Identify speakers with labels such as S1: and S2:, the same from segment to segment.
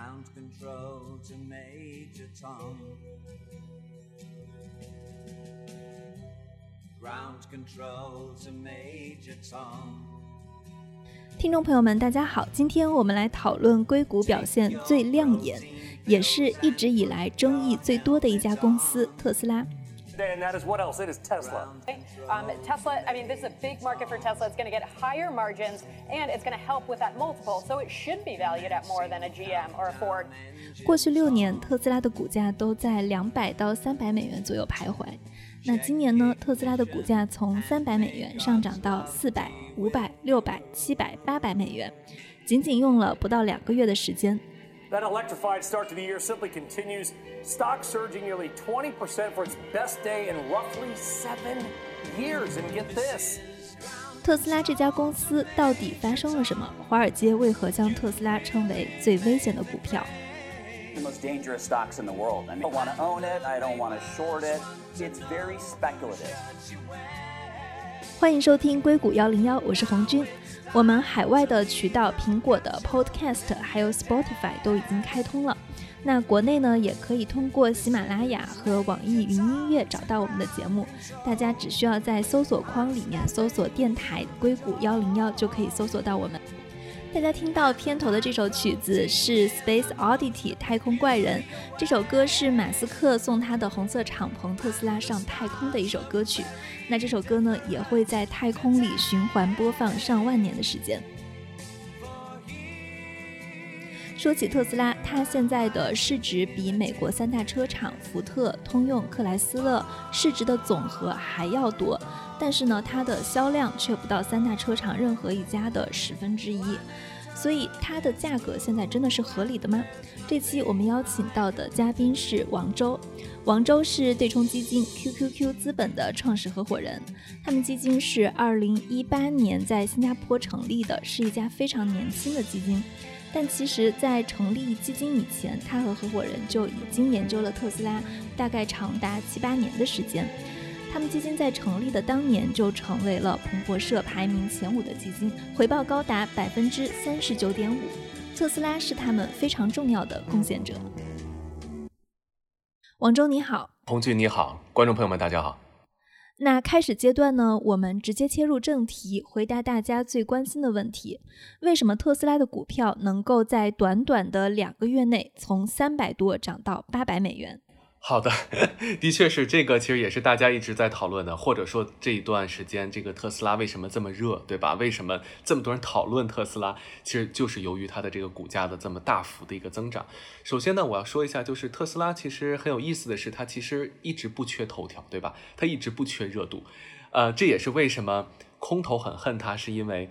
S1: Ground control to Major Tom. Ground control to Major Tom. 听众朋友们，大家好，今天我们来讨论硅谷表现最亮眼，也是一直以来争议最多的一家公司——特斯拉。
S2: And that is what else? It is Tesla.
S3: Um, Tesla, I mean, this is a big market for Tesla. It's going to get higher margins, and it's going to help with that multiple. So it should be valued at more than a GM or a Ford.
S1: 过去六年，特斯拉的股价都在两百到三百美元左右徘徊。那今年呢？特斯拉的股价从三百美元上涨到四百、五百、六百、七百、八百美元，仅仅用了不到两个月的时间。
S2: That electrified start to the year simply continues. Stock surging nearly 20% for its best day in roughly seven years. And get this.
S1: 特斯拉这家公司到底发生了什么？华尔街为何将特斯拉称为最危险的股票？
S4: The most dangerous stocks in the world. I don't want to own it. I don't want to short it. It's very speculative.
S1: 欢迎收听硅谷幺零幺，我是红军。 我们海外的渠道，苹果的 Podcast 还有 Spotify 都已经开通了。那国内呢，也可以通过喜马拉雅和网易云音乐找到我们的节目。大家只需要在搜索框里面搜索“电台硅谷幺零幺”，就可以搜索到我们。大家听到片头的这首曲子是《Space Oddity》太空怪人，这首歌是马斯克送他的红色敞篷特斯拉上太空的一首歌曲。那这首歌呢，也会在太空里循环播放上万年的时间。说起特斯拉，它现在的市值比美国三大车厂福特、通用、克莱斯勒市值的总和还要多。但是呢，它的销量却不到三大车厂任何一家的十分之一，所以它的价格现在真的是合理的吗？这期我们邀请到的嘉宾是王周，王周是对冲基金 QQQ 资本的创始合伙人，他们基金是二零一八年在新加坡成立的，是一家非常年轻的基金，但其实，在成立基金以前，他和合伙人就已经研究了特斯拉，大概长达七八年的时间。他们基金在成立的当年就成为了彭博社排名前五的基金，回报高达百分之三十九点五。特斯拉是他们非常重要的贡献者。王周你好，
S5: 红军你好，观众朋友们大家好。
S1: 那开始阶段呢，我们直接切入正题，回答大家最关心的问题：为什么特斯拉的股票能够在短短的两个月内从三百多涨到八百美元？
S5: 好的，的确是这个，其实也是大家一直在讨论的，或者说这一段时间这个特斯拉为什么这么热，对吧？为什么这么多人讨论特斯拉？其实就是由于它的这个股价的这么大幅的一个增长。首先呢，我要说一下，就是特斯拉其实很有意思的是，它其实一直不缺头条，对吧？它一直不缺热度，呃，这也是为什么空头很恨它，是因为，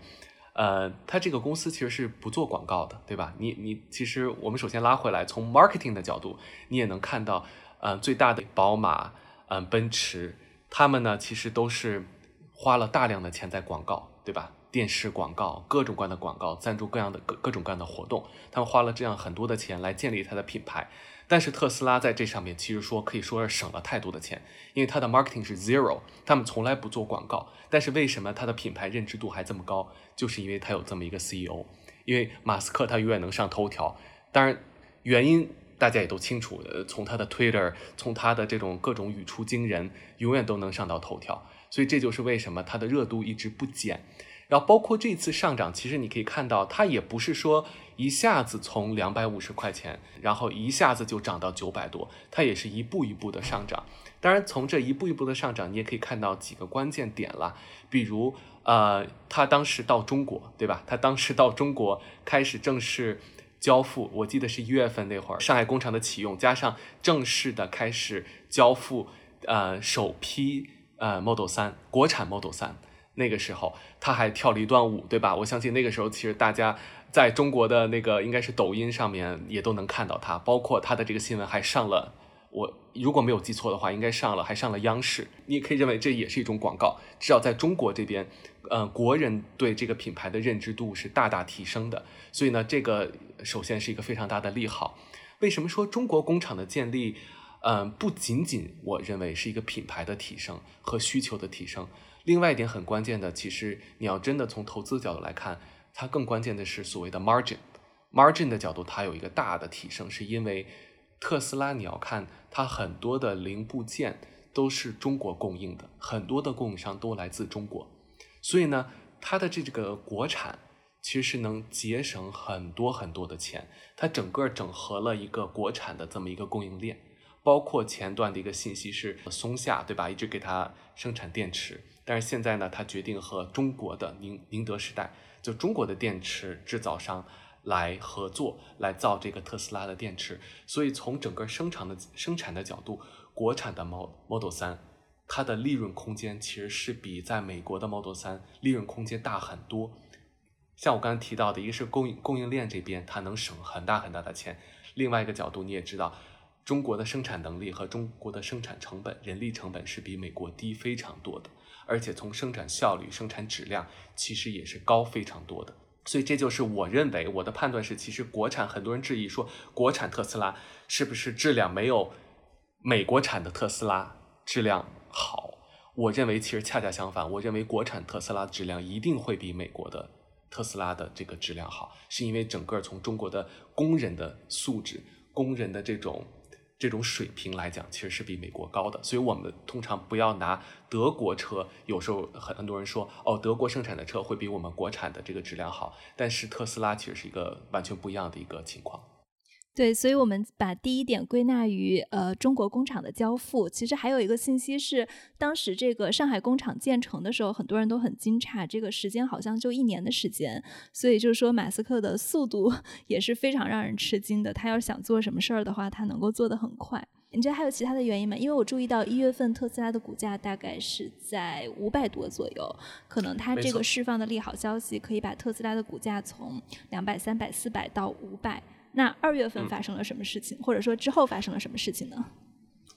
S5: 呃，它这个公司其实是不做广告的，对吧？你你其实我们首先拉回来，从 marketing 的角度，你也能看到。嗯，最大的宝马，嗯，奔驰，他们呢其实都是花了大量的钱在广告，对吧？电视广告，各种各样的广告，赞助各样的各各种各样的活动，他们花了这样很多的钱来建立它的品牌。但是特斯拉在这上面其实说可以说是省了太多的钱，因为它的 marketing 是 zero，他们从来不做广告。但是为什么它的品牌认知度还这么高？就是因为它有这么一个 CEO，因为马斯克他永远能上头条。当然，原因。大家也都清楚，呃，从他的 Twitter，从他的这种各种语出惊人，永远都能上到头条，所以这就是为什么它的热度一直不减。然后包括这次上涨，其实你可以看到，它也不是说一下子从两百五十块钱，然后一下子就涨到九百多，它也是一步一步的上涨。当然，从这一步一步的上涨，你也可以看到几个关键点了，比如，呃，他当时到中国，对吧？他当时到中国开始正式。交付，我记得是一月份那会儿，上海工厂的启用，加上正式的开始交付，呃，首批呃 Model 三国产 Model 三，那个时候他还跳了一段舞，对吧？我相信那个时候其实大家在中国的那个应该是抖音上面也都能看到他，包括他的这个新闻还上了，我如果没有记错的话，应该上了还上了央视，你也可以认为这也是一种广告，至少在中国这边。呃，国人对这个品牌的认知度是大大提升的，所以呢，这个首先是一个非常大的利好。为什么说中国工厂的建立，嗯，不仅仅我认为是一个品牌的提升和需求的提升，另外一点很关键的，其实你要真的从投资角度来看，它更关键的是所谓的 margin。margin 的角度，它有一个大的提升，是因为特斯拉你要看它很多的零部件都是中国供应的，很多的供应商都来自中国，所以呢，它的这个国产其实是能节省很多很多的钱，它整个整合了一个国产的这么一个供应链，包括前段的一个信息是松下对吧，一直给它生产电池，但是现在呢，它决定和中国的宁宁德时代，就中国的电池制造商。来合作来造这个特斯拉的电池，所以从整个生产的生产的角度，国产的 Model 三，它的利润空间其实是比在美国的 Model 三利润空间大很多。像我刚才提到的，一个是供应供应链这边它能省很大很大的钱，另外一个角度你也知道，中国的生产能力和中国的生产成本、人力成本是比美国低非常多的，而且从生产效率、生产质量其实也是高非常多的。所以这就是我认为我的判断是，其实国产很多人质疑说，国产特斯拉是不是质量没有美国产的特斯拉质量好？我认为其实恰恰相反，我认为国产特斯拉质量一定会比美国的特斯拉的这个质量好，是因为整个从中国的工人的素质、工人的这种。这种水平来讲，其实是比美国高的，所以我们通常不要拿德国车。有时候很很多人说，哦，德国生产的车会比我们国产的这个质量好，但是特斯拉其实是一个完全不一样的一个情况。
S1: 对，所以，我们把第一点归纳于呃中国工厂的交付。其实还有一个信息是，当时这个上海工厂建成的时候，很多人都很惊诧，这个时间好像就一年的时间。所以就是说，马斯克的速度 也是非常让人吃惊的。他要想做什么事儿的话，他能够做得很快。你觉得还有其他的原因吗？因为我注意到一月份特斯拉的股价大概是在五百多左右，可能它这个释放的利好消息可以把特斯拉的股价从两百、三百、四百到五百。那二月份发生了什么事情，或者说之后发生了什么事情呢？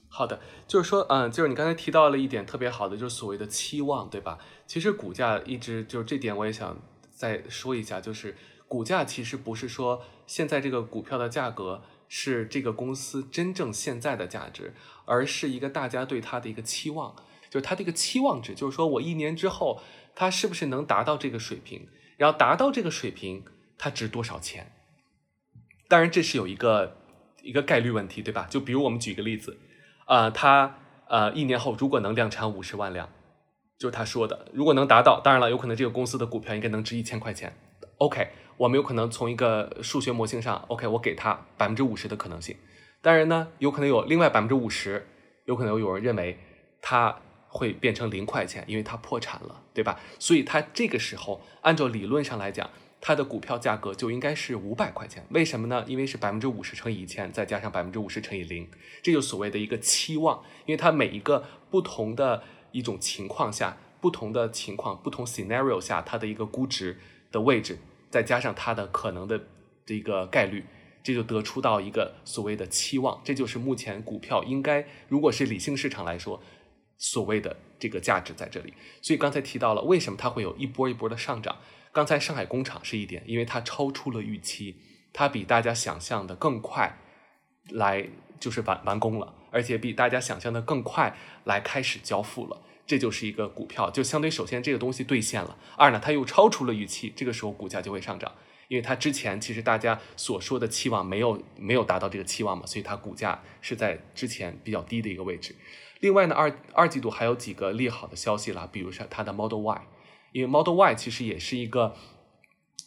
S5: 好的，就是说，嗯，就是你刚才提到了一点特别好的，就是所谓的期望，对吧？其实股价一直就是这点，我也想再说一下，就是股价其实不是说现在这个股票的价格是这个公司真正现在的价值，而是一个大家对它的一个期望，就是它的一个期望值，就是说我一年之后它是不是能达到这个水平，然后达到这个水平它值多少钱？当然，这是有一个一个概率问题，对吧？就比如我们举一个例子，啊，他呃一年后如果能量产五十万辆，就是他说的，如果能达到，当然了，有可能这个公司的股票应该能值一千块钱。OK，我们有可能从一个数学模型上，OK，我给他百分之五十的可能性。当然呢，有可能有另外百分之五十，有可能有人认为它会变成零块钱，因为它破产了，对吧？所以它这个时候按照理论上来讲。它的股票价格就应该是五百块钱，为什么呢？因为是百分之五十乘以一千，再加上百分之五十乘以零，这就所谓的一个期望。因为它每一个不同的一种情况下，不同的情况，不同 scenario 下，它的一个估值的位置，再加上它的可能的这个概率，这就得出到一个所谓的期望。这就是目前股票应该，如果是理性市场来说，所谓的这个价值在这里。所以刚才提到了，为什么它会有一波一波的上涨？刚才上海工厂是一点，因为它超出了预期，它比大家想象的更快来就是完完工了，而且比大家想象的更快来开始交付了，这就是一个股票就相对首先这个东西兑现了，二呢它又超出了预期，这个时候股价就会上涨，因为它之前其实大家所说的期望没有没有达到这个期望嘛，所以它股价是在之前比较低的一个位置。另外呢，二二季度还有几个利好的消息啦，比如说它的 Model Y。因为 Model Y 其实也是一个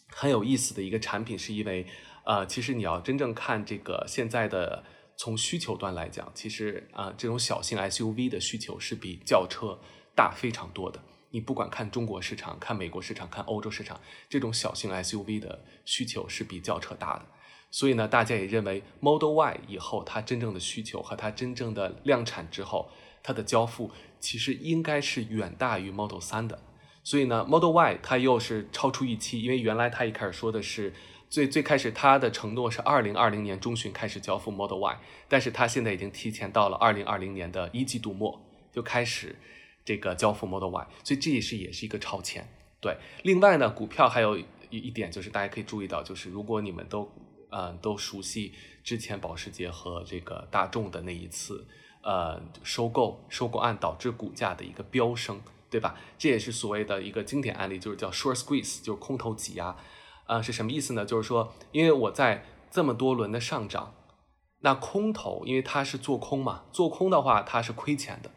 S5: 很有意思的一个产品，是因为呃，其实你要真正看这个现在的从需求端来讲，其实啊，这种小型 SUV 的需求是比轿车大非常多的。你不管看中国市场、看美国市场、看欧洲市场，这种小型 SUV 的需求是比轿车大的。所以呢，大家也认为 Model Y 以后它真正的需求和它真正的量产之后，它的交付其实应该是远大于 Model 3的。所以呢，Model Y 它又是超出预期，因为原来它一开始说的是最最开始它的承诺是二零二零年中旬开始交付 Model Y，但是它现在已经提前到了二零二零年的一季度末就开始这个交付 Model Y，所以这也是也是一个超前。对，另外呢，股票还有一一点就是大家可以注意到，就是如果你们都嗯都熟悉之前保时捷和这个大众的那一次呃收购收购案导致股价的一个飙升。对吧？这也是所谓的一个经典案例，就是叫 short squeeze，就是空头挤压。啊，是什么意思呢？就是说，因为我在这么多轮的上涨，那空头因为它是做空嘛，做空的话它是亏钱的，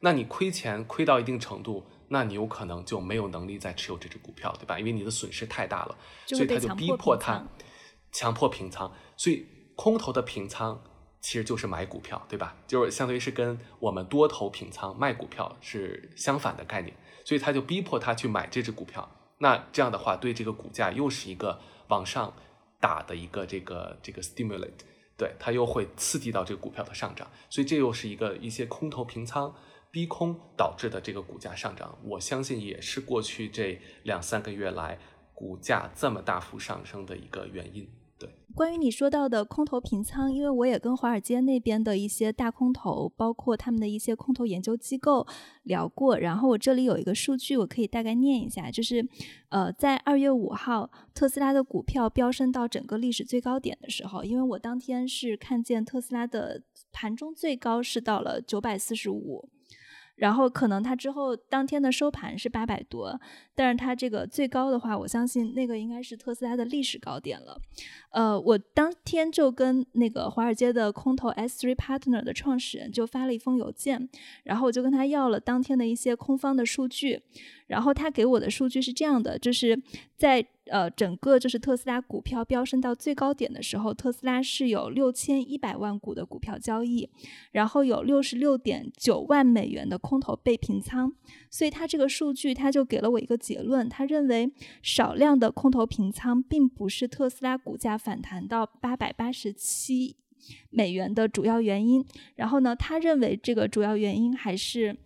S5: 那你亏钱亏到一定程度，那你有可能就没有能力再持有这只股票，对吧？因为你的损失太大了，所以他就逼迫他强迫平仓，所以空头的平仓。其实就是买股票，对吧？就是相当于是跟我们多头平仓卖股票是相反的概念，所以他就逼迫他去买这只股票。那这样的话，对这个股价又是一个往上打的一个这个这个 stimulate，对它又会刺激到这个股票的上涨。所以这又是一个一些空头平仓逼空导致的这个股价上涨。我相信也是过去这两三个月来股价这么大幅上升的一个原因。
S1: 关于你说到的空头平仓，因为我也跟华尔街那边的一些大空头，包括他们的一些空头研究机构聊过。然后我这里有一个数据，我可以大概念一下，就是，呃，在二月五号特斯拉的股票飙升到整个历史最高点的时候，因为我当天是看见特斯拉的盘中最高是到了九百四十五。然后可能它之后当天的收盘是八百多，但是它这个最高的话，我相信那个应该是特斯拉的历史高点了。呃，我当天就跟那个华尔街的空头 S Three Partner 的创始人就发了一封邮件，然后我就跟他要了当天的一些空方的数据。然后他给我的数据是这样的，就是在呃整个就是特斯拉股票飙升到最高点的时候，特斯拉是有六千一百万股的股票交易，然后有六十六点九万美元的空头被平仓，所以他这个数据他就给了我一个结论，他认为少量的空头平仓并不是特斯拉股价反弹到八百八十七美元的主要原因，然后呢，他认为这个主要原因还是。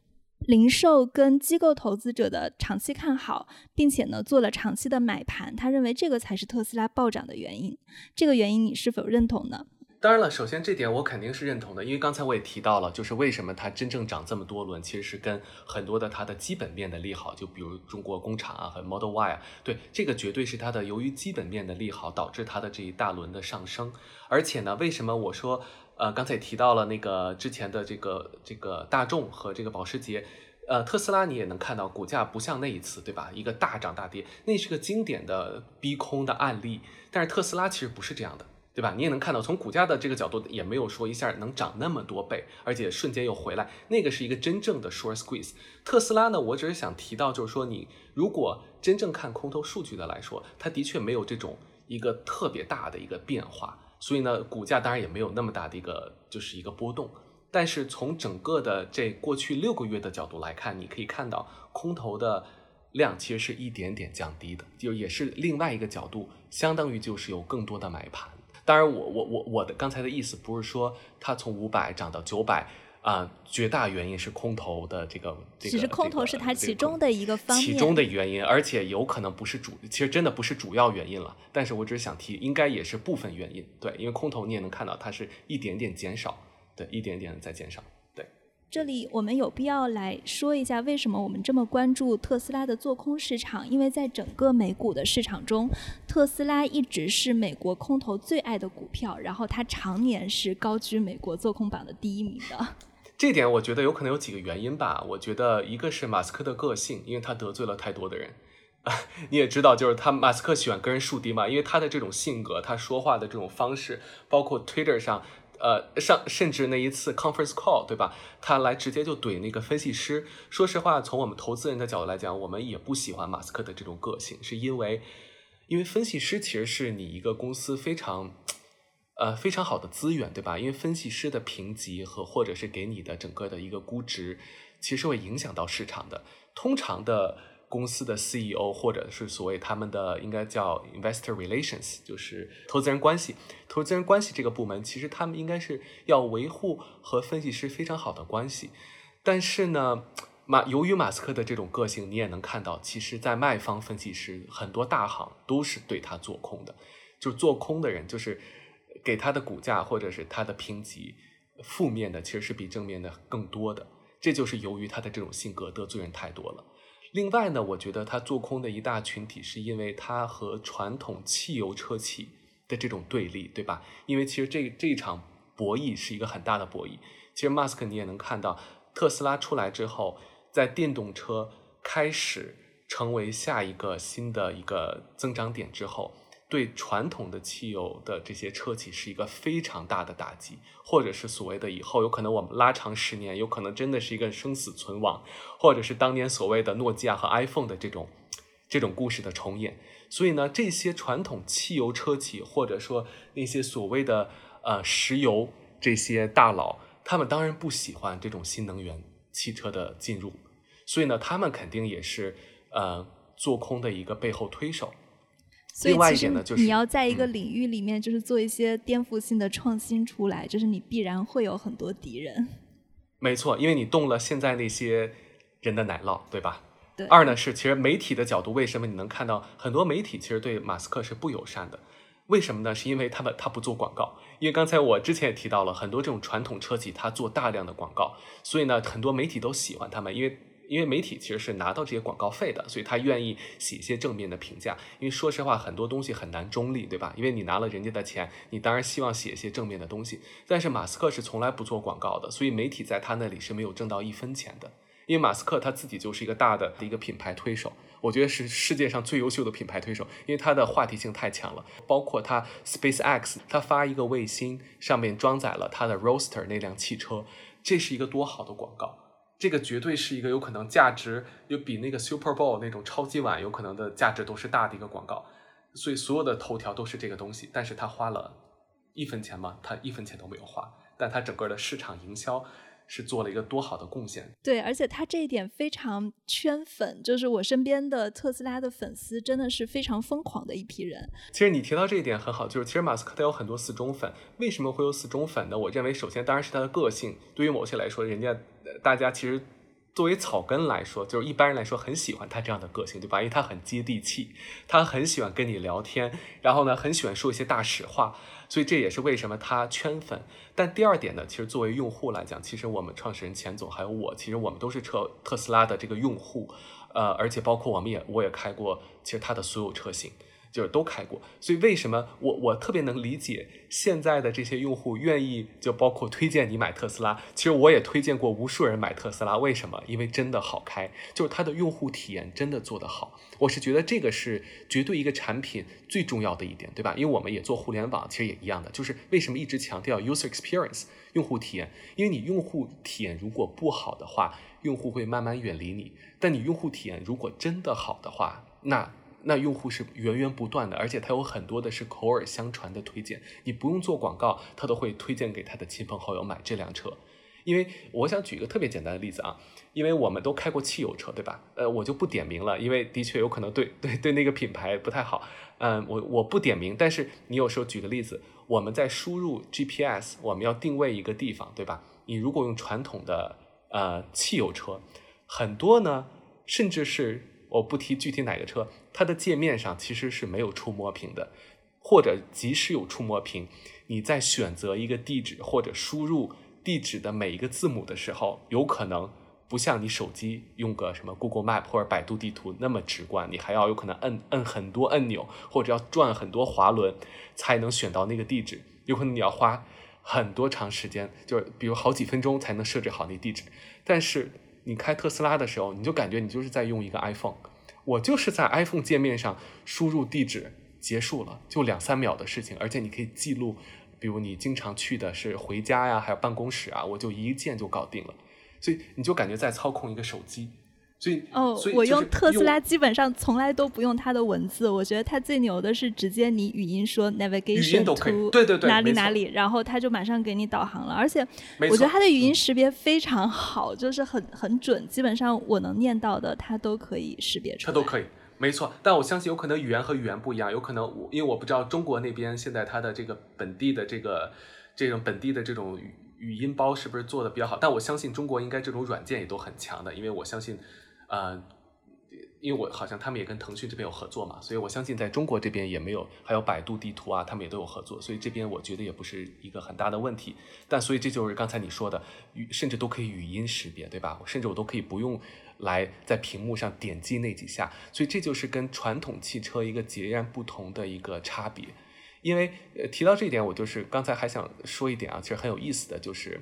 S1: 零售跟机构投资者的长期看好，并且呢做了长期的买盘，他认为这个才是特斯拉暴涨的原因。这个原因你是否认同呢？
S5: 当然了，首先这点我肯定是认同的，因为刚才我也提到了，就是为什么它真正涨这么多轮，其实是跟很多的它的基本面的利好，就比如中国工厂啊和 Model Y 啊，对，这个绝对是它的由于基本面的利好导致它的这一大轮的上升。而且呢，为什么我说？呃，刚才也提到了那个之前的这个这个大众和这个保时捷，呃，特斯拉你也能看到股价不像那一次，对吧？一个大涨大跌，那是个经典的逼空的案例。但是特斯拉其实不是这样的，对吧？你也能看到，从股价的这个角度，也没有说一下能涨那么多倍，而且瞬间又回来，那个是一个真正的 short squeeze。特斯拉呢，我只是想提到，就是说你如果真正看空头数据的来说，它的确没有这种一个特别大的一个变化。所以呢，股价当然也没有那么大的一个就是一个波动，但是从整个的这过去六个月的角度来看，你可以看到空头的量其实是一点点降低的，就也是另外一个角度，相当于就是有更多的买盘。当然，我我我我的刚才的意思不是说它从五百涨到九百。啊，绝大原因是空头的这个这个，
S1: 其实空头是它其中的一个方
S5: 面，其中的原因，而且有可能不是主，其实真的不是主要原因了。但是我只是想提，应该也是部分原因。对，因为空头你也能看到，它是一点点减少，对，一点点在减少。对，
S1: 这里我们有必要来说一下，为什么我们这么关注特斯拉的做空市场？因为在整个美股的市场中，特斯拉一直是美国空头最爱的股票，然后它常年是高居美国做空榜的第一名的。
S5: 这点我觉得有可能有几个原因吧。我觉得一个是马斯克的个性，因为他得罪了太多的人。你也知道，就是他马斯克喜欢跟人树敌嘛，因为他的这种性格，他说话的这种方式，包括 Twitter 上，呃，上甚至那一次 conference call，对吧？他来直接就怼那个分析师。说实话，从我们投资人的角度来讲，我们也不喜欢马斯克的这种个性，是因为，因为分析师其实是你一个公司非常。呃，非常好的资源，对吧？因为分析师的评级和或者是给你的整个的一个估值，其实会影响到市场的。通常的公司的 CEO 或者是所谓他们的应该叫 Investor Relations，就是投资人关系。投资人关系这个部门，其实他们应该是要维护和分析师非常好的关系。但是呢，马由于马斯克的这种个性，你也能看到，其实，在卖方分析师很多大行都是对他做空的，就是做空的人就是。给他的股价或者是他的评级，负面的其实是比正面的更多的，这就是由于他的这种性格得罪人太多了。另外呢，我觉得他做空的一大群体是因为他和传统汽油车企的这种对立，对吧？因为其实这这一场博弈是一个很大的博弈。其实马斯克你也能看到，特斯拉出来之后，在电动车开始成为下一个新的一个增长点之后，对传统的汽油的这些车企是一个非常大的打击，或者是所谓的以后有可能我们拉长十年，有可能真的是一个生死存亡，或者是当年所谓的诺基亚和 iPhone 的这种这种故事的重演。所以呢，这些传统汽油车企或者说那些所谓的呃石油这些大佬，他们当然不喜欢这种新能源汽车的进入，所以呢，他们肯定也是呃做空的一个背后推手。另外一点呢，就是
S1: 你要在一个领域里面，就是做一些颠覆性的创新出来，就是你必然会有很多敌人。
S5: 没错，因为你动了现在那些人的奶酪，对吧？
S1: 对。
S5: 二呢是，其实媒体的角度，为什么你能看到很多媒体其实对马斯克是不友善的？为什么呢？是因为他们他不做广告，因为刚才我之前也提到了很多这种传统车企，他做大量的广告，所以呢，很多媒体都喜欢他们，因为。因为媒体其实是拿到这些广告费的，所以他愿意写一些正面的评价。因为说实话，很多东西很难中立，对吧？因为你拿了人家的钱，你当然希望写一些正面的东西。但是马斯克是从来不做广告的，所以媒体在他那里是没有挣到一分钱的。因为马斯克他自己就是一个大的一个品牌推手，我觉得是世界上最优秀的品牌推手，因为他的话题性太强了。包括他 SpaceX，他发一个卫星，上面装载了他的 Roaster 那辆汽车，这是一个多好的广告。这个绝对是一个有可能价值有比那个 Super Bowl 那种超级碗有可能的价值都是大的一个广告，所以所有的头条都是这个东西。但是他花了一分钱吗？他一分钱都没有花，但他整个的市场营销。是做了一个多好的贡献，
S1: 对，而且他这一点非常圈粉，就是我身边的特斯拉的粉丝真的是非常疯狂的一批人。
S5: 其实你提到这一点很好，就是其实马斯克他有很多死忠粉，为什么会有死忠粉呢？我认为首先当然是他的个性，对于某些来说，人家大家其实。作为草根来说，就是一般人来说很喜欢他这样的个性，对吧？因为他很接地气，他很喜欢跟你聊天，然后呢，很喜欢说一些大实话，所以这也是为什么他圈粉。但第二点呢，其实作为用户来讲，其实我们创始人钱总还有我，其实我们都是车特斯拉的这个用户，呃，而且包括我们也我也开过，其实他的所有车型。就是都开过，所以为什么我我特别能理解现在的这些用户愿意就包括推荐你买特斯拉。其实我也推荐过无数人买特斯拉，为什么？因为真的好开，就是它的用户体验真的做得好。我是觉得这个是绝对一个产品最重要的一点，对吧？因为我们也做互联网，其实也一样的，就是为什么一直强调 user experience 用户体验？因为你用户体验如果不好的话，用户会慢慢远离你；但你用户体验如果真的好的话，那那用户是源源不断的，而且他有很多的是口耳相传的推荐，你不用做广告，他都会推荐给他的亲朋好友买这辆车。因为我想举一个特别简单的例子啊，因为我们都开过汽油车，对吧？呃，我就不点名了，因为的确有可能对对对那个品牌不太好。嗯，我我不点名，但是你有时候举个例子，我们在输入 GPS，我们要定位一个地方，对吧？你如果用传统的呃汽油车，很多呢，甚至是。我不提具体哪个车，它的界面上其实是没有触摸屏的，或者即使有触摸屏，你在选择一个地址或者输入地址的每一个字母的时候，有可能不像你手机用个什么 Google Map 或者百度地图那么直观，你还要有可能摁摁很多按钮，或者要转很多滑轮才能选到那个地址，有可能你要花很多长时间，就是比如好几分钟才能设置好那地址，但是。你开特斯拉的时候，你就感觉你就是在用一个 iPhone，我就是在 iPhone 界面上输入地址，结束了，就两三秒的事情，而且你可以记录，比如你经常去的是回家呀，还有办公室啊，我就一键就搞定了，所以你就感觉在操控一个手机。所以
S1: 哦，我用特斯拉基本上从来都不用它的文字，我觉得它最牛的是直接你语音说 navigation to
S5: 对对对
S1: 哪里哪里，然后它就马上给你导航了。而且我觉得它的语音识别非常好，就是很很准，基本上我能念到的它都可以识别出来。
S5: 它都可以，没错。但我相信有可能语言和语言不一样，有可能我因为我不知道中国那边现在它的这个本地的这个这种本地的这种语语音包是不是做的比较好？但我相信中国应该这种软件也都很强的，因为我相信。呃，因为我好像他们也跟腾讯这边有合作嘛，所以我相信在中国这边也没有，还有百度地图啊，他们也都有合作，所以这边我觉得也不是一个很大的问题。但所以这就是刚才你说的，甚至都可以语音识别，对吧？甚至我都可以不用来在屏幕上点击那几下，所以这就是跟传统汽车一个截然不同的一个差别。因为呃提到这一点，我就是刚才还想说一点啊，其实很有意思的就是，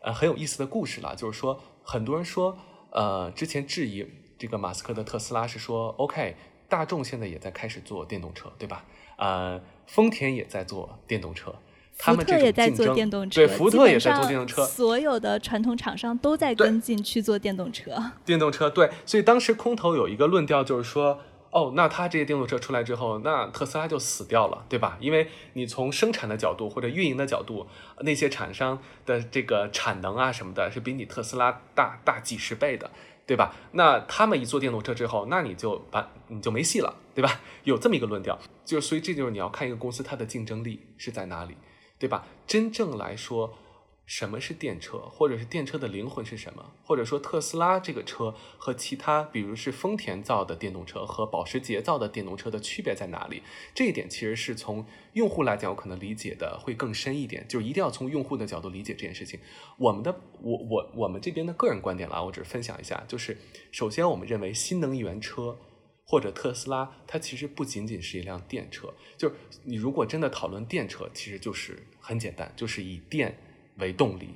S5: 呃很有意思的故事了，就是说很多人说。呃，之前质疑这个马斯克的特斯拉是说，OK，大众现在也在开始做电动车，对吧？呃，丰田也在做电动车，他们
S1: 福特也在做电动车，
S5: 对，福特也在做电动车，
S1: 所有的传统厂商都在跟进去做电动车。
S5: 电动车对，所以当时空头有一个论调就是说。哦，那它这些电动车出来之后，那特斯拉就死掉了，对吧？因为你从生产的角度或者运营的角度，那些厂商的这个产能啊什么的，是比你特斯拉大大几十倍的，对吧？那他们一做电动车之后，那你就把你就没戏了，对吧？有这么一个论调，就所以这就是你要看一个公司它的竞争力是在哪里，对吧？真正来说。什么是电车，或者是电车的灵魂是什么？或者说特斯拉这个车和其他，比如是丰田造的电动车和保时捷造的电动车的区别在哪里？这一点其实是从用户来讲，我可能理解的会更深一点，就一定要从用户的角度理解这件事情。我们的我我我们这边的个人观点啦，我只是分享一下，就是首先我们认为新能源车或者特斯拉，它其实不仅仅是一辆电车，就是你如果真的讨论电车，其实就是很简单，就是以电。为动力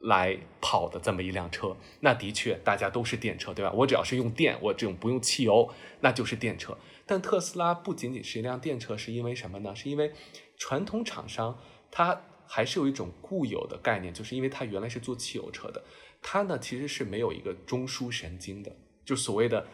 S5: 来跑的这么一辆车，那的确大家都是电车，对吧？我只要是用电，我这种不用汽油，那就是电车。但特斯拉不仅仅是一辆电车，是因为什么呢？是因为传统厂商它还是有一种固有的概念，就是因为它原来是做汽油车的，它呢其实是没有一个中枢神经的，就所谓的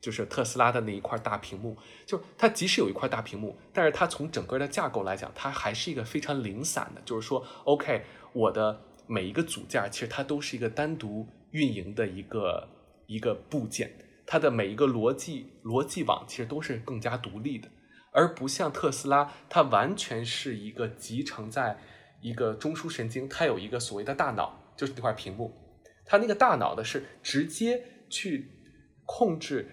S5: 就是特斯拉的那一块大屏幕，就它即使有一块大屏幕，但是它从整个的架构来讲，它还是一个非常零散的，就是说，OK。我的每一个组件其实它都是一个单独运营的一个一个部件，它的每一个逻辑逻辑网其实都是更加独立的，而不像特斯拉，它完全是一个集成在一个中枢神经，它有一个所谓的大脑，就是那块屏幕，它那个大脑的是直接去控制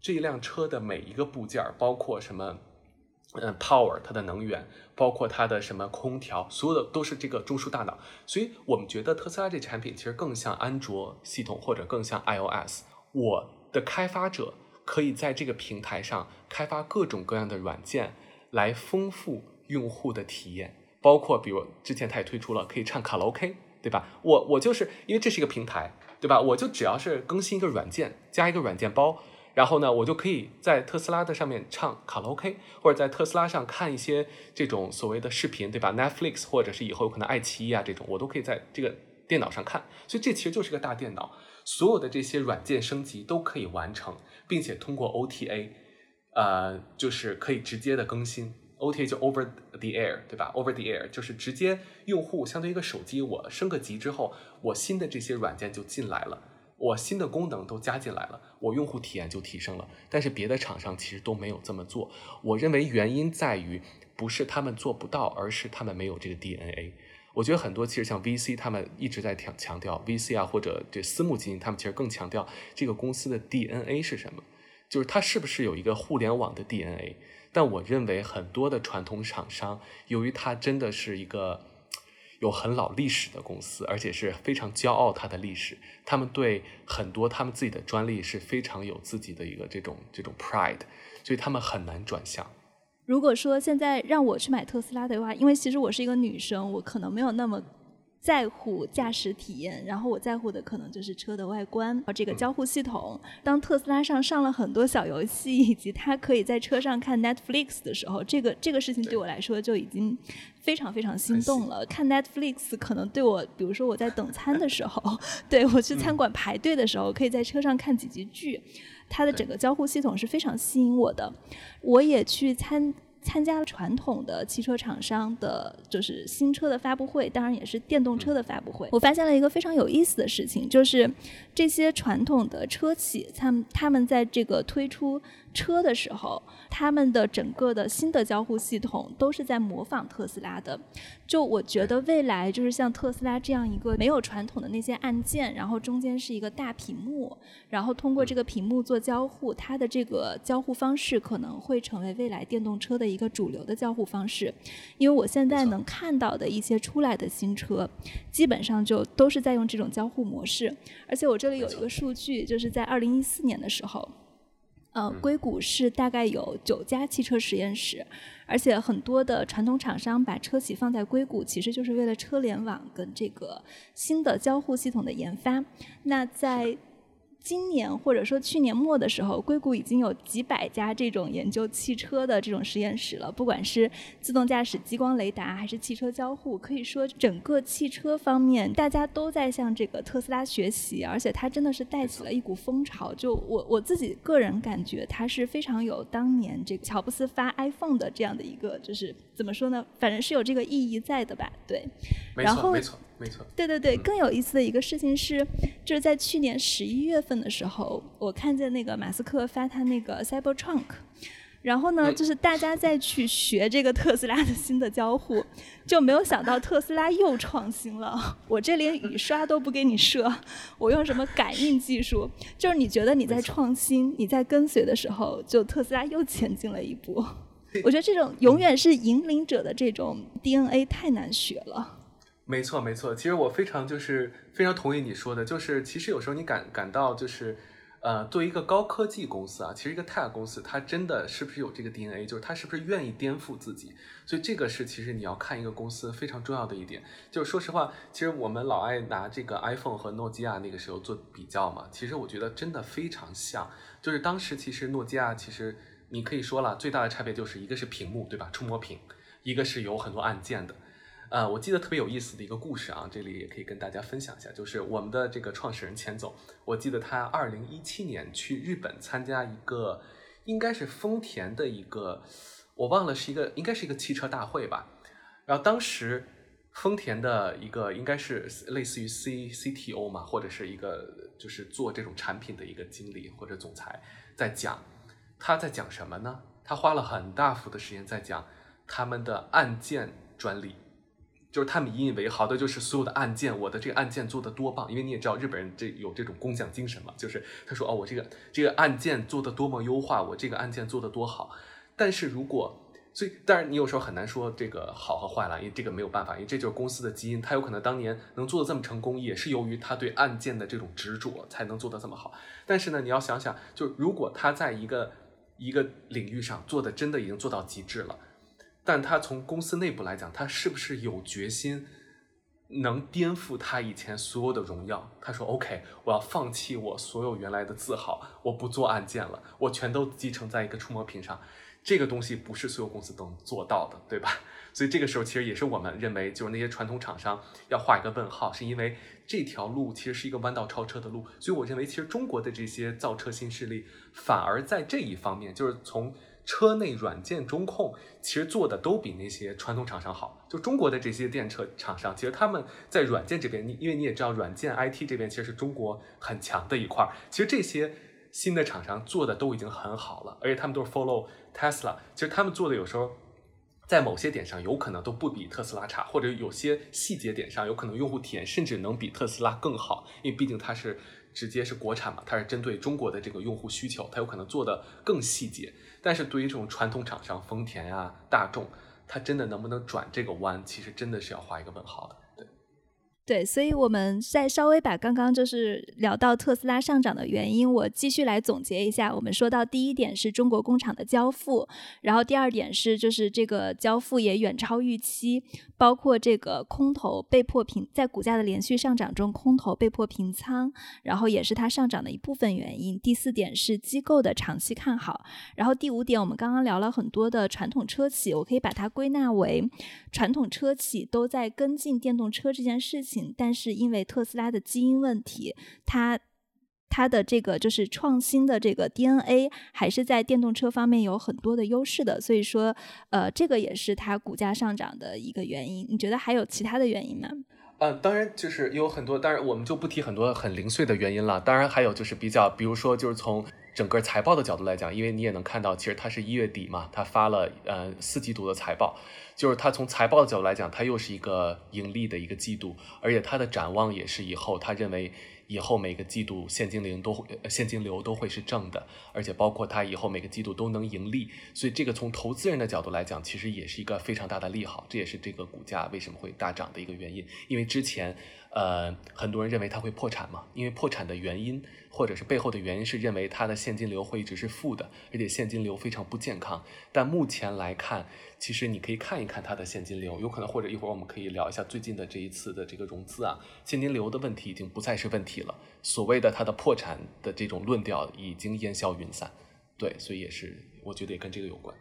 S5: 这辆车的每一个部件，包括什么。嗯，power 它的能源，包括它的什么空调，所有的都是这个中枢大脑。所以我们觉得特斯拉这产品其实更像安卓系统，或者更像 iOS。我的开发者可以在这个平台上开发各种各样的软件，来丰富用户的体验。包括比如之前他也推出了可以唱卡拉 OK，对吧？我我就是因为这是一个平台，对吧？我就只要是更新一个软件，加一个软件包。然后呢，我就可以在特斯拉的上面唱卡拉 OK，或者在特斯拉上看一些这种所谓的视频，对吧？Netflix 或者是以后有可能爱奇艺啊这种，我都可以在这个电脑上看。所以这其实就是个大电脑，所有的这些软件升级都可以完成，并且通过 OTA，呃，就是可以直接的更新。OTA 就 Over the Air，对吧？Over the Air 就是直接用户相对于一个手机，我升个级之后，我新的这些软件就进来了。我新的功能都加进来了，我用户体验就提升了。但是别的厂商其实都没有这么做。我认为原因在于不是他们做不到，而是他们没有这个 DNA。我觉得很多其实像 VC 他们一直在强强调 VC 啊，或者这私募基金，他们其实更强调这个公司的 DNA 是什么，就是它是不是有一个互联网的 DNA。但我认为很多的传统厂商，由于它真的是一个。有很老历史的公司，而且是非常骄傲它的历史。他们对很多他们自己的专利是非常有自己的一个这种这种 pride，所以他们很难转向。
S1: 如果说现在让我去买特斯拉的话，因为其实我是一个女生，我可能没有那么。在乎驾驶体验，然后我在乎的可能就是车的外观，这个交互系统。当特斯拉上上了很多小游戏，以及它可以在车上看 Netflix 的时候，这个这个事情对我来说就已经非常非常心动了。看 Netflix 可能对我，比如说我在等餐的时候，对我去餐馆排队的时候，可以在车上看几集剧，它的整个交互系统是非常吸引我的。我也去参。参加了传统的汽车厂商的，就是新车的发布会，当然也是电动车的发布会。我发现了一个非常有意思的事情，就是这些传统的车企，他们他们在这个推出。车的时候，他们的整个的新的交互系统都是在模仿特斯拉的。就我觉得未来就是像特斯拉这样一个没有传统的那些按键，然后中间是一个大屏幕，然后通过这个屏幕做交互，它的这个交互方式可能会成为未来电动车的一个主流的交互方式。因为我现在能看到的一些出来的新车，基本上就都是在用这种交互模式。而且我这里有一个数据，就是在二零一四年的时候。呃，硅谷是大概有九家汽车实验室，而且很多的传统厂商把车企放在硅谷，其实就是为了车联网跟这个新的交互系统的研发。那在今年或者说去年末的时候，硅谷已经有几百家这种研究汽车的这种实验室了。不管是自动驾驶、激光雷达，还是汽车交互，可以说整个汽车方面，大家都在向这个特斯拉学习，而且它真的是带起了一股风潮。就我我自己个人感觉，它是非常有当年这个乔布斯发 iPhone 的这样的一个，就是怎么说呢？反正是有这个意义在的吧？对。
S5: 没错，没错。没错，
S1: 对对对，更有意思的一个事情是，就是在去年十一月份的时候，我看见那个马斯克发他那个 Cybertruck，然后呢，就是大家再去学这个特斯拉的新的交互，就没有想到特斯拉又创新了。我这连雨刷都不给你设，我用什么感应技术？就是你觉得你在创新，你在跟随的时候，就特斯拉又前进了一步。我觉得这种永远是引领者的这种 DNA 太难学了。
S5: 没错，没错。其实我非常就是非常同意你说的，就是其实有时候你感感到就是，呃，作为一个高科技公司啊，其实一个 tech 公司，它真的是不是有这个 DNA，就是它是不是愿意颠覆自己？所以这个是其实你要看一个公司非常重要的一点。就是说实话，其实我们老爱拿这个 iPhone 和诺基亚那个时候做比较嘛，其实我觉得真的非常像。就是当时其实诺基亚其实你可以说了，最大的差别就是一个是屏幕，对吧？触摸屏，一个是有很多按键的。呃，我记得特别有意思的一个故事啊，这里也可以跟大家分享一下，就是我们的这个创始人钱总，我记得他二零一七年去日本参加一个，应该是丰田的一个，我忘了是一个，应该是一个汽车大会吧。然后当时丰田的一个应该是类似于 C C T O 嘛，或者是一个就是做这种产品的一个经理或者总裁，在讲他在讲什么呢？他花了很大幅的时间在讲他们的按键专利。就是他们引以为豪的，就是所有的按键，我的这个按键做的多棒，因为你也知道日本人这有这种工匠精神嘛，就是他说哦，我这个这个按键做的多么优化，我这个按键做的多好。但是如果，所以当然你有时候很难说这个好和坏了，因为这个没有办法，因为这就是公司的基因，他有可能当年能做的这么成功，也是由于他对按键的这种执着才能做的这么好。但是呢，你要想想，就如果他在一个一个领域上做的真的已经做到极致了。但他从公司内部来讲，他是不是有决心能颠覆他以前所有的荣耀？他说：“OK，我要放弃我所有原来的自豪，我不做按键了，我全都集成在一个触摸屏上。这个东西不是所有公司都能做到的，对吧？所以这个时候其实也是我们认为，就是那些传统厂商要画一个问号，是因为这条路其实是一个弯道超车的路。所以我认为，其实中国的这些造车新势力反而在这一方面，就是从。车内软件中控其实做的都比那些传统厂商好。就中国的这些电车厂商，其实他们在软件这边，你因为你也知道，软件 IT 这边其实是中国很强的一块儿。其实这些新的厂商做的都已经很好了，而且他们都是 follow Tesla。其实他们做的有时候在某些点上有可能都不比特斯拉差，或者有些细节点上有可能用户体验甚至能比特斯拉更好，因为毕竟它是直接是国产嘛，它是针对中国的这个用户需求，它有可能做的更细节。但是对于这种传统厂商，丰田呀、大众，它真的能不能转这个弯，其实真的是要画一个问号的。
S1: 对，所以我们再稍微把刚刚就是聊到特斯拉上涨的原因，我继续来总结一下。我们说到第一点是中国工厂的交付，然后第二点是就是这个交付也远超预期，包括这个空头被迫平，在股价的连续上涨中，空头被迫平仓，然后也是它上涨的一部分原因。第四点是机构的长期看好，然后第五点我们刚刚聊了很多的传统车企，我可以把它归纳为传统车企都在跟进电动车这件事情。但是因为特斯拉的基因问题，它它的这个就是创新的这个 DNA 还是在电动车方面有很多的优势的，所以说呃这个也是它股价上涨的一个原因。你觉得还有其他的原因吗？
S5: 嗯，当然就是有很多，当然我们就不提很多很零碎的原因了。当然还有就是比较，比如说就是从整个财报的角度来讲，因为你也能看到，其实它是一月底嘛，它发了呃四季度的财报。就是它从财报的角度来讲，它又是一个盈利的一个季度，而且它的展望也是以后，他认为以后每个季度现金流都会现金流都会是正的，而且包括它以后每个季度都能盈利，所以这个从投资人的角度来讲，其实也是一个非常大的利好，这也是这个股价为什么会大涨的一个原因，因为之前呃，很多人认为它会破产嘛，因为破产的原因或者是背后的原因是认为它的现金流会一直是负的，而且现金流非常不健康。但目前来看，其实你可以看一看它的现金流，有可能或者一会儿我们可以聊一下最近的这一次的这个融资啊，现金流的问题已经不再是问题了，所谓的它的破产的这种论调已经烟消云散。对，所以也是我觉得也跟这个有关。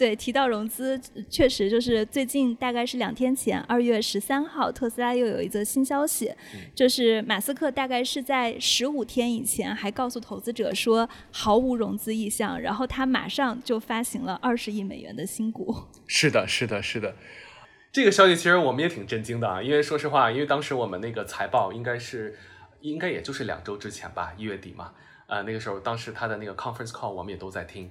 S1: 对，提到融资，确实就是最近大概是两天前，二月十三号，特斯拉又有一则新消息，就是马斯克大概是在十五天以前还告诉投资者说毫无融资意向，然后他马上就发行了二十亿美元的新股。
S5: 是的，是的，是的。这个消息其实我们也挺震惊的啊，因为说实话，因为当时我们那个财报应该是，应该也就是两周之前吧，一月底嘛，呃，那个时候当时他的那个 conference call 我们也都在听。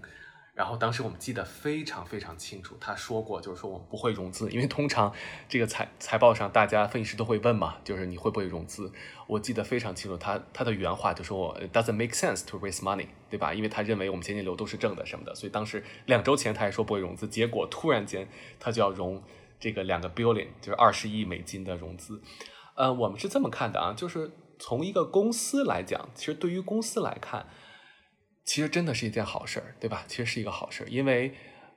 S5: 然后当时我们记得非常非常清楚，他说过，就是说我们不会融资，因为通常这个财财报上大家分析师都会问嘛，就是你会不会融资？我记得非常清楚，他他的原话就说我 doesn't make sense to raise money，对吧？因为他认为我们现金流都是正的什么的，所以当时两周前他还说不会融资，结果突然间他就要融这个两个 billion，就是二十亿美金的融资。呃，我们是这么看的啊，就是从一个公司来讲，其实对于公司来看。其实真的是一件好事儿，对吧？其实是一个好事儿，因为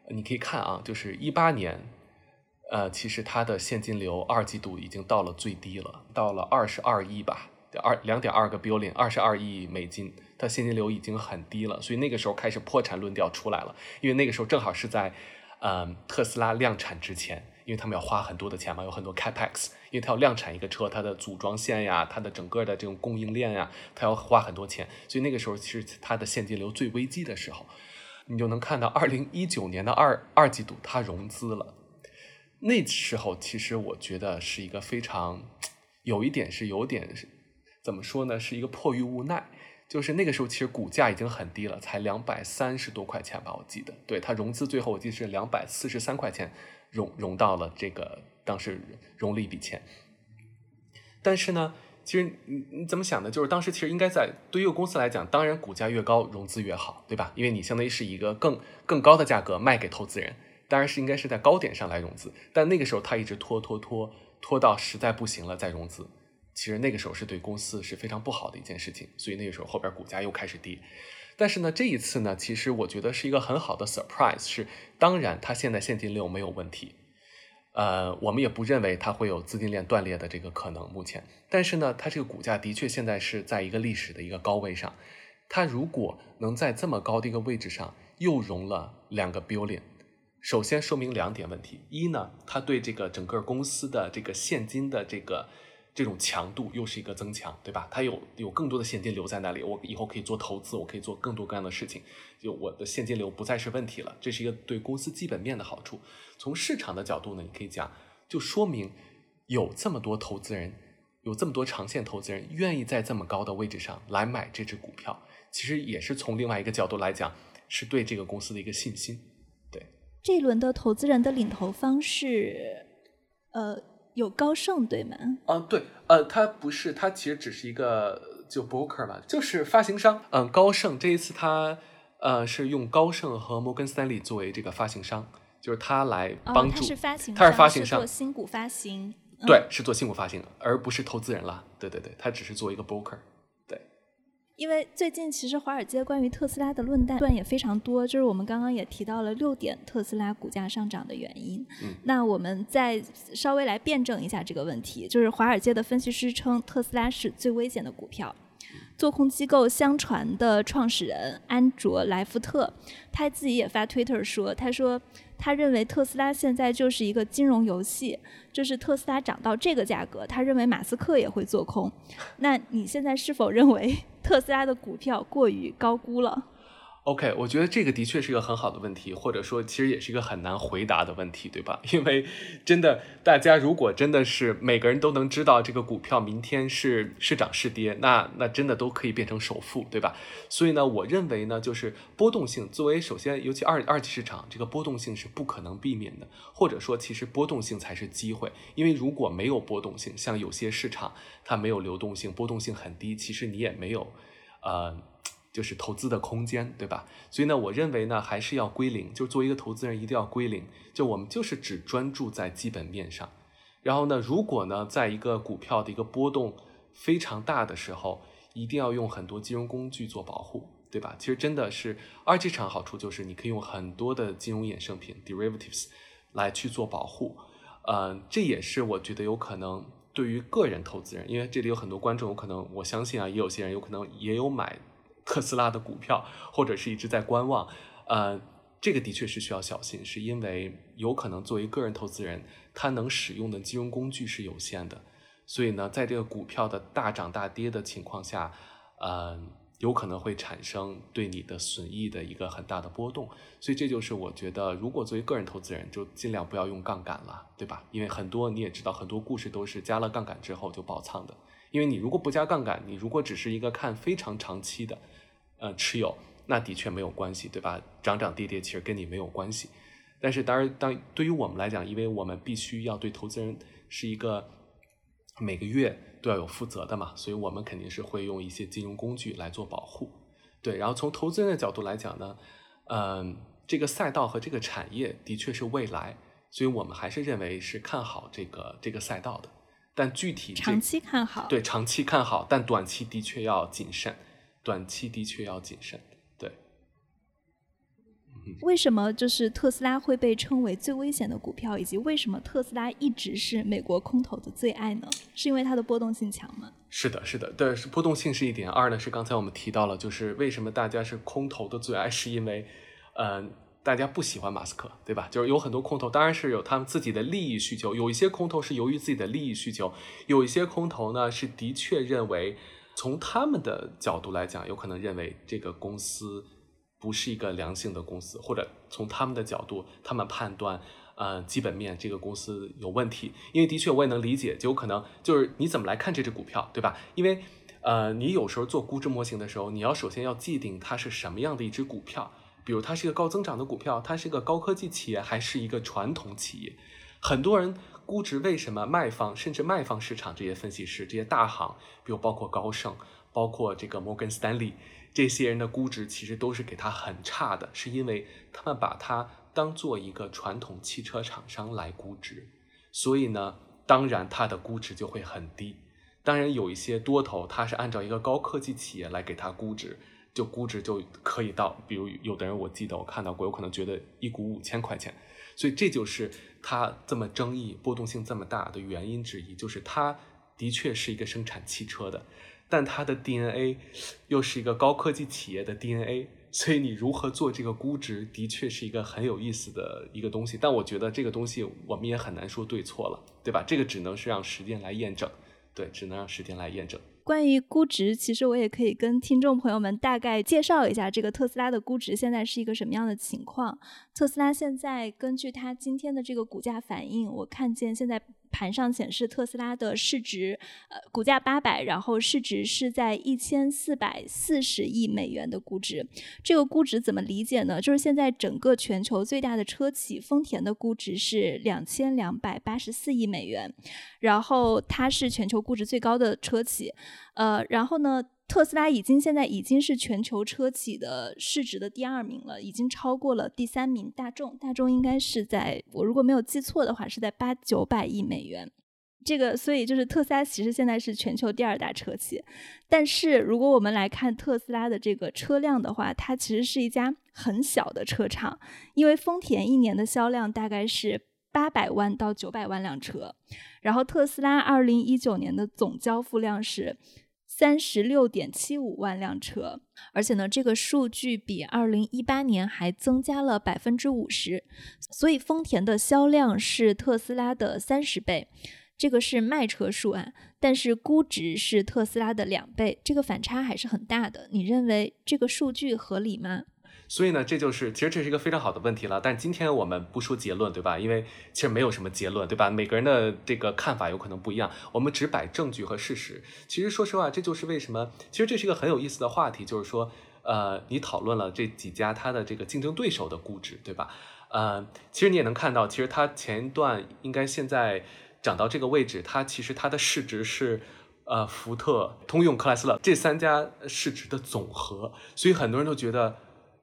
S5: 你可以看啊，就是一八年，呃，其实它的现金流二季度已经到了最低了，到了二十二亿吧，二两点二个 billion，二十二亿美金，它现金流已经很低了，所以那个时候开始破产论调出来了，因为那个时候正好是在，嗯，特斯拉量产之前。因为他们要花很多的钱嘛，有很多 capex，因为它要量产一个车，它的组装线呀，它的整个的这种供应链呀，它要花很多钱，所以那个时候其实它的现金流最危机的时候，你就能看到二零一九年的二二季度它融资了，那时候其实我觉得是一个非常有一点是有点怎么说呢，是一个迫于无奈。就是那个时候，其实股价已经很低了，才两百三十多块钱吧，我记得。对它融资最后我记得是两百四十三块钱融融到了这个当时融了一笔钱。但是呢，其实你你怎么想的？就是当时其实应该在对于一个公司来讲，当然股价越高融资越好，对吧？因为你相当于是一个更更高的价格卖给投资人，当然是应该是在高点上来融资。但那个时候他一直拖拖拖拖到实在不行了再融资。其实那个时候是对公司是非常不好的一件事情，所以那个时候后边股价又开始跌。但是呢，这一次呢，其实我觉得是一个很好的 surprise，是当然它现在现金流没有问题，呃，我们也不认为它会有资金链断裂的这个可能。目前，但是呢，它这个股价的确现在是在一个历史的一个高位上，它如果能在这么高的一个位置上又融了两个 billion，首先说明两点问题：一呢，它对这个整个公司的这个现金的这个。这种强度又是一个增强，对吧？它有有更多的现金流在那里，我以后可以做投资，我可以做更多各样的事情，就我的现金流不再是问题了。这是一个对公司基本面的好处。从市场的角度呢，你可以讲，就说明有这么多投资人，有这么多长线投资人愿意在这么高的位置上来买这只股票，其实也是从另外一个角度来讲，是对这个公司的一个信心。对，
S1: 这一轮的投资人的领投方是，呃。有高盛对吗？
S5: 嗯，对，呃，它不是，它其实只是一个就 broker 嘛，就是发行商。嗯，高盛这一次它呃是用高盛和摩根斯坦利作为这个发行商，就是他来帮助，他
S1: 是发行，
S5: 他
S1: 是
S5: 发行商，
S1: 做新股发行，
S5: 对，是做新股发行，而不是投资人了。对对对，他只是做一个 broker。
S1: 因为最近其实华尔街关于特斯拉的论断也非常多，就是我们刚刚也提到了六点特斯拉股价上涨的原因。
S5: 嗯，
S1: 那我们再稍微来辩证一下这个问题，就是华尔街的分析师称特斯拉是最危险的股票。做空机构相传的创始人安卓莱夫特，他自己也发 Twitter 说，他说他认为特斯拉现在就是一个金融游戏，就是特斯拉涨到这个价格，他认为马斯克也会做空。那你现在是否认为？特斯拉的股票过于高估了。
S5: OK，我觉得这个的确是一个很好的问题，或者说其实也是一个很难回答的问题，对吧？因为真的，大家如果真的是每个人都能知道这个股票明天是是涨是跌，那那真的都可以变成首富，对吧？所以呢，我认为呢，就是波动性作为首先，尤其二二级市场，这个波动性是不可能避免的，或者说其实波动性才是机会，因为如果没有波动性，像有些市场它没有流动性，波动性很低，其实你也没有，呃。就是投资的空间，对吧？所以呢，我认为呢，还是要归零。就作为一个投资人，一定要归零。就我们就是只专注在基本面上，然后呢，如果呢，在一个股票的一个波动非常大的时候，一定要用很多金融工具做保护，对吧？其实真的是二级市场好处就是你可以用很多的金融衍生品 derivatives 来去做保护，呃，这也是我觉得有可能对于个人投资人，因为这里有很多观众，有可能我相信啊，也有些人有可能也有买特斯拉的股票，或者是一直在观望，呃。这个的确是需要小心，是因为有可能作为个人投资人，他能使用的金融工具是有限的，所以呢，在这个股票的大涨大跌的情况下，呃，有可能会产生对你的损益的一个很大的波动。所以这就是我觉得，如果作为个人投资人，就尽量不要用杠杆了，对吧？因为很多你也知道，很多故事都是加了杠杆之后就爆仓的。因为你如果不加杠杆，你如果只是一个看非常长期的，呃，持有。那的确没有关系，对吧？涨涨跌跌其实跟你没有关系。但是当然，当对于我们来讲，因为我们必须要对投资人是一个每个月都要有负责的嘛，所以我们肯定是会用一些金融工具来做保护。对，然后从投资人的角度来讲呢，嗯，这个赛道和这个产业的确是未来，所以我们还是认为是看好这个这个赛道的。但具体
S1: 长期看好，
S5: 对，长期看好，但短期的确要谨慎，短期的确要谨慎。
S1: 对为什么就是特斯拉会被称为最危险的股票，以及为什么特斯拉一直是美国空头的最爱呢？是因为它的波动性强吗？
S5: 是的，是的，对，是波动性是一点。二呢是刚才我们提到了，就是为什么大家是空头的最爱，是因为，嗯，大家不喜欢马斯克，对吧？就是有很多空头，当然是有他们自己的利益需求。有一些空头是由于自己的利益需求，有一些空头呢是的确认为，从他们的角度来讲，有可能认为这个公司。不是一个良性的公司，或者从他们的角度，他们判断，呃，基本面这个公司有问题。因为的确我也能理解，就有可能就是你怎么来看这只股票，对吧？因为，呃，你有时候做估值模型的时候，你要首先要界定它是什么样的一只股票，比如它是一个高增长的股票，它是一个高科技企业，还是一个传统企业。很多人估值为什么卖方甚至卖方市场这些分析师这些大行，比如包括高盛，包括这个摩根斯丹利。这些人的估值其实都是给他很差的，是因为他们把它当做一个传统汽车厂商来估值，所以呢，当然它的估值就会很低。当然有一些多头，它是按照一个高科技企业来给它估值，就估值就可以到，比如有的人我记得我看到过，有可能觉得一股五千块钱，所以这就是它这么争议、波动性这么大的原因之一，就是它的确是一个生产汽车的。但它的 DNA 又是一个高科技企业的 DNA，所以你如何做这个估值，的确是一个很有意思的一个东西。但我觉得这个东西我们也很难说对错了，对吧？这个只能是让时间来验证，对，只能让时间来验证。
S1: 关于估值，其实我也可以跟听众朋友们大概介绍一下，这个特斯拉的估值现在是一个什么样的情况。特斯拉现在根据它今天的这个股价反应，我看见现在。盘上显示特斯拉的市值，呃，股价八百，然后市值是在一千四百四十亿美元的估值。这个估值怎么理解呢？就是现在整个全球最大的车企丰田的估值是两千两百八十四亿美元，然后它是全球估值最高的车企，呃，然后呢？特斯拉已经现在已经是全球车企的市值的第二名了，已经超过了第三名大众。大众应该是在我如果没有记错的话，是在八九百亿美元。这个，所以就是特斯拉其实现在是全球第二大车企。但是如果我们来看特斯拉的这个车辆的话，它其实是一家很小的车厂，因为丰田一年的销量大概是八百万到九百万辆车，然后特斯拉二零一九年的总交付量是。三十六点七五万辆车，而且呢，这个数据比二零一八年还增加了百分之五十，所以丰田的销量是特斯拉的三十倍，这个是卖车数啊，但是估值是特斯拉的两倍，这个反差还是很大的。你认为这个数据合理吗？
S5: 所以呢，这就是其实这是一个非常好的问题了。但今天我们不说结论，对吧？因为其实没有什么结论，对吧？每个人的这个看法有可能不一样。我们只摆证据和事实。其实说实话，这就是为什么，其实这是一个很有意思的话题，就是说，呃，你讨论了这几家它的这个竞争对手的估值，对吧？呃，其实你也能看到，其实它前一段应该现在涨到这个位置，它其实它的市值是呃福特、通用、克莱斯勒这三家市值的总和。所以很多人都觉得。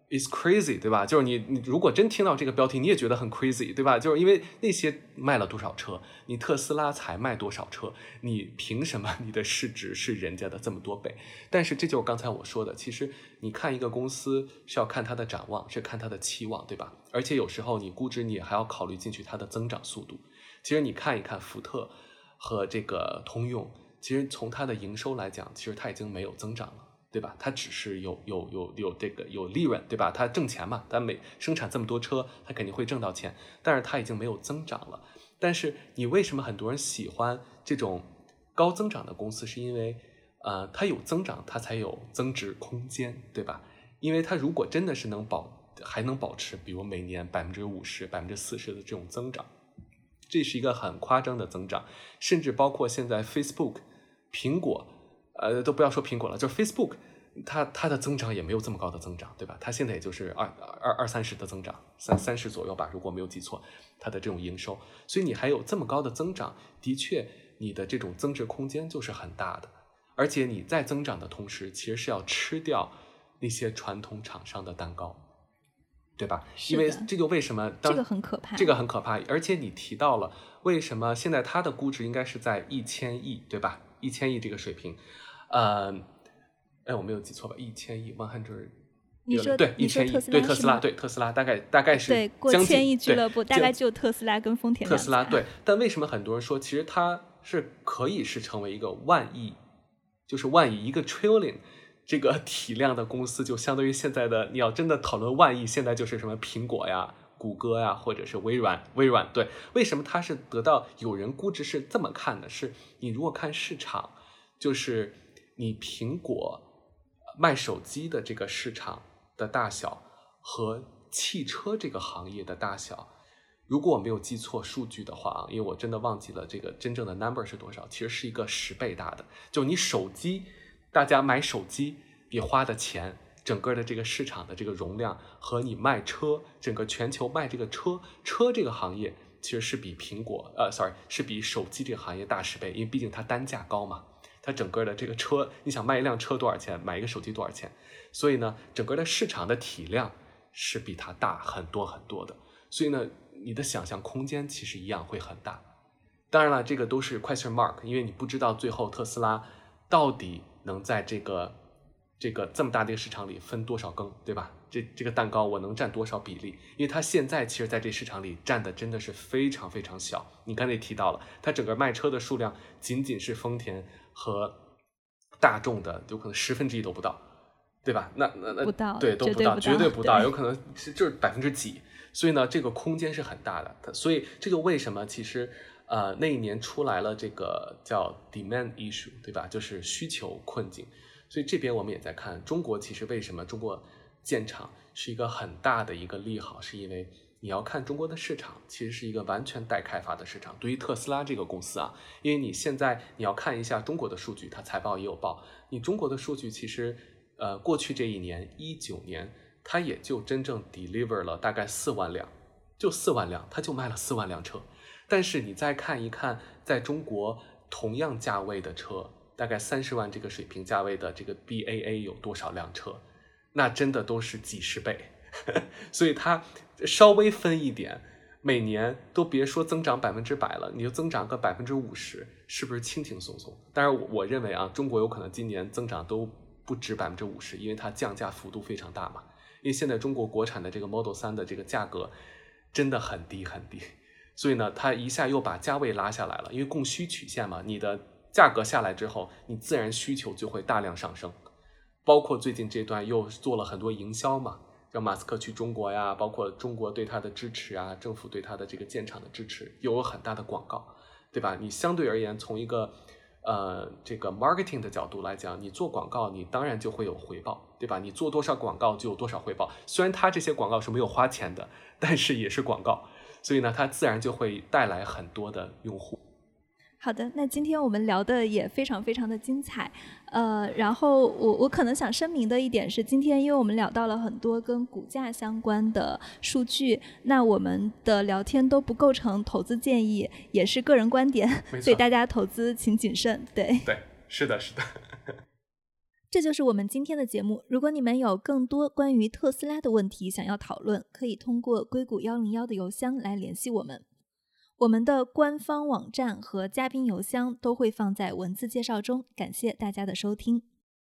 S5: Is crazy，对吧？就是你你如果真听到这个标题，你也觉得很 crazy，对吧？就是因为那些卖了多少车，你特斯拉才卖多少车，你凭什么 你的市值是人家的这么多倍？但是这就是刚才我说的，其实你看一个公司是要看它的展望，是看它的期望，对吧？而且有时候你估值你还要考虑进去它的增长速度。其实你看一看福特和这个通用，其实从它的营收来讲，其实它已经没有增长了。对吧？它只是有有有有这个有利润，对吧？它挣钱嘛，它每生产这么多车，它肯定会挣到钱。但是它已经没有增长了。但是你为什么很多人喜欢这种高增长的公司？是因为呃，它有增长，它才有增值空间，对吧？因为它如果真的是能保还能保持，比如每年百分之五十、百分之四十的这种增长，这是一个很夸张的增长。甚至包括现在 Facebook、苹果。呃，都不要说苹果了，就是 Facebook，它它的增长也没有这么高的增长，对吧？它现在也就是二二二三十的增长，三三十左右吧，如果没有记错，它的这种营收。所以你还有这么高的增长，的确，你的这种增值空间就是很大的。而且你在增长的同时，其实是要吃掉那些传统厂商的蛋糕，对吧？因为这就为什么
S1: 这个很可怕，
S5: 这个很可怕。而且你提到了为什么现在它的估值应该是在一千亿，对吧？一千亿这个水平。呃，哎，我没有记错吧？一千亿，one hundred，
S1: 你说
S5: 对一千亿，对特斯拉，对特斯拉，大概大概是
S1: 对过千亿俱乐部，大概就特斯拉跟丰田。
S5: 特斯拉对，但为什么很多人说其实它是可以是成为一个万亿，就是万亿一个 trillion 这个体量的公司，就相当于现在的你要真的讨论万亿，现在就是什么苹果呀、谷歌呀，或者是微软，微软对，为什么它是得到有人估值是这么看的？是你如果看市场，就是。你苹果卖手机的这个市场的大小和汽车这个行业的大小，如果我没有记错数据的话啊，因为我真的忘记了这个真正的 number 是多少，其实是一个十倍大的。就你手机，大家买手机你花的钱，整个的这个市场的这个容量和你卖车，整个全球卖这个车车这个行业，其实是比苹果呃，sorry，是比手机这个行业大十倍，因为毕竟它单价高嘛。它整个的这个车，你想卖一辆车多少钱？买一个手机多少钱？所以呢，整个的市场的体量是比它大很多很多的。所以呢，你的想象空间其实一样会很大。当然了，这个都是 question mark，因为你不知道最后特斯拉到底能在这个这个这么大的一个市场里分多少羹，对吧？这这个蛋糕我能占多少比例？因为它现在其实在这市场里占的真的是非常非常小。你刚才提到了，它整个卖车的数量仅仅是丰田。和大众的有可能十分之一都不到，对吧？那那那
S1: 不到，
S5: 对都
S1: 不到，
S5: 绝对
S1: 不
S5: 到，有可能是就是百分之几。所以呢，这个空间是很大的。所以这就为什么其实呃那一年出来了这个叫 demand issue，对吧？就是需求困境。所以这边我们也在看中国，其实为什么中国建厂是一个很大的一个利好，是因为。你要看中国的市场，其实是一个完全待开发的市场。对于特斯拉这个公司啊，因为你现在你要看一下中国的数据，它财报也有报。你中国的数据其实，呃，过去这一年一九年，它也就真正 deliver 了大概四万辆，就四万辆，它就卖了四万辆车。但是你再看一看，在中国同样价位的车，大概三十万这个水平价位的这个 B A A 有多少辆车？那真的都是几十倍。所以它。稍微分一点，每年都别说增长百分之百了，你就增长个百分之五十，是不是轻轻松松？当然，我认为啊，中国有可能今年增长都不止百分之五十，因为它降价幅度非常大嘛。因为现在中国国产的这个 Model 3的这个价格真的很低很低，所以呢，它一下又把价位拉下来了。因为供需曲线嘛，你的价格下来之后，你自然需求就会大量上升。包括最近这段又做了很多营销嘛。让马斯克去中国呀，包括中国对他的支持啊，政府对他的这个建厂的支持，又有很大的广告，对吧？你相对而言，从一个呃这个 marketing 的角度来讲，你做广告，你当然就会有回报，对吧？你做多少广告就有多少回报。虽然他这些广告是没有花钱的，但是也是广告，所以呢，它自然就会带来很多的用户。
S1: 好的，那今天我们聊的也非常非常的精彩，呃，然后我我可能想声明的一点是，今天因为我们聊到了很多跟股价相关的数据，那我们的聊天都不构成投资建议，也是个人观点，所以大家投资请谨慎。对
S5: 对，是的，是的。
S1: 这就是我们今天的节目。如果你们有更多关于特斯拉的问题想要讨论，可以通过硅谷幺零幺的邮箱来联系我们。我们的官方网站和嘉宾邮箱都会放在文字介绍中。感谢大家的收听。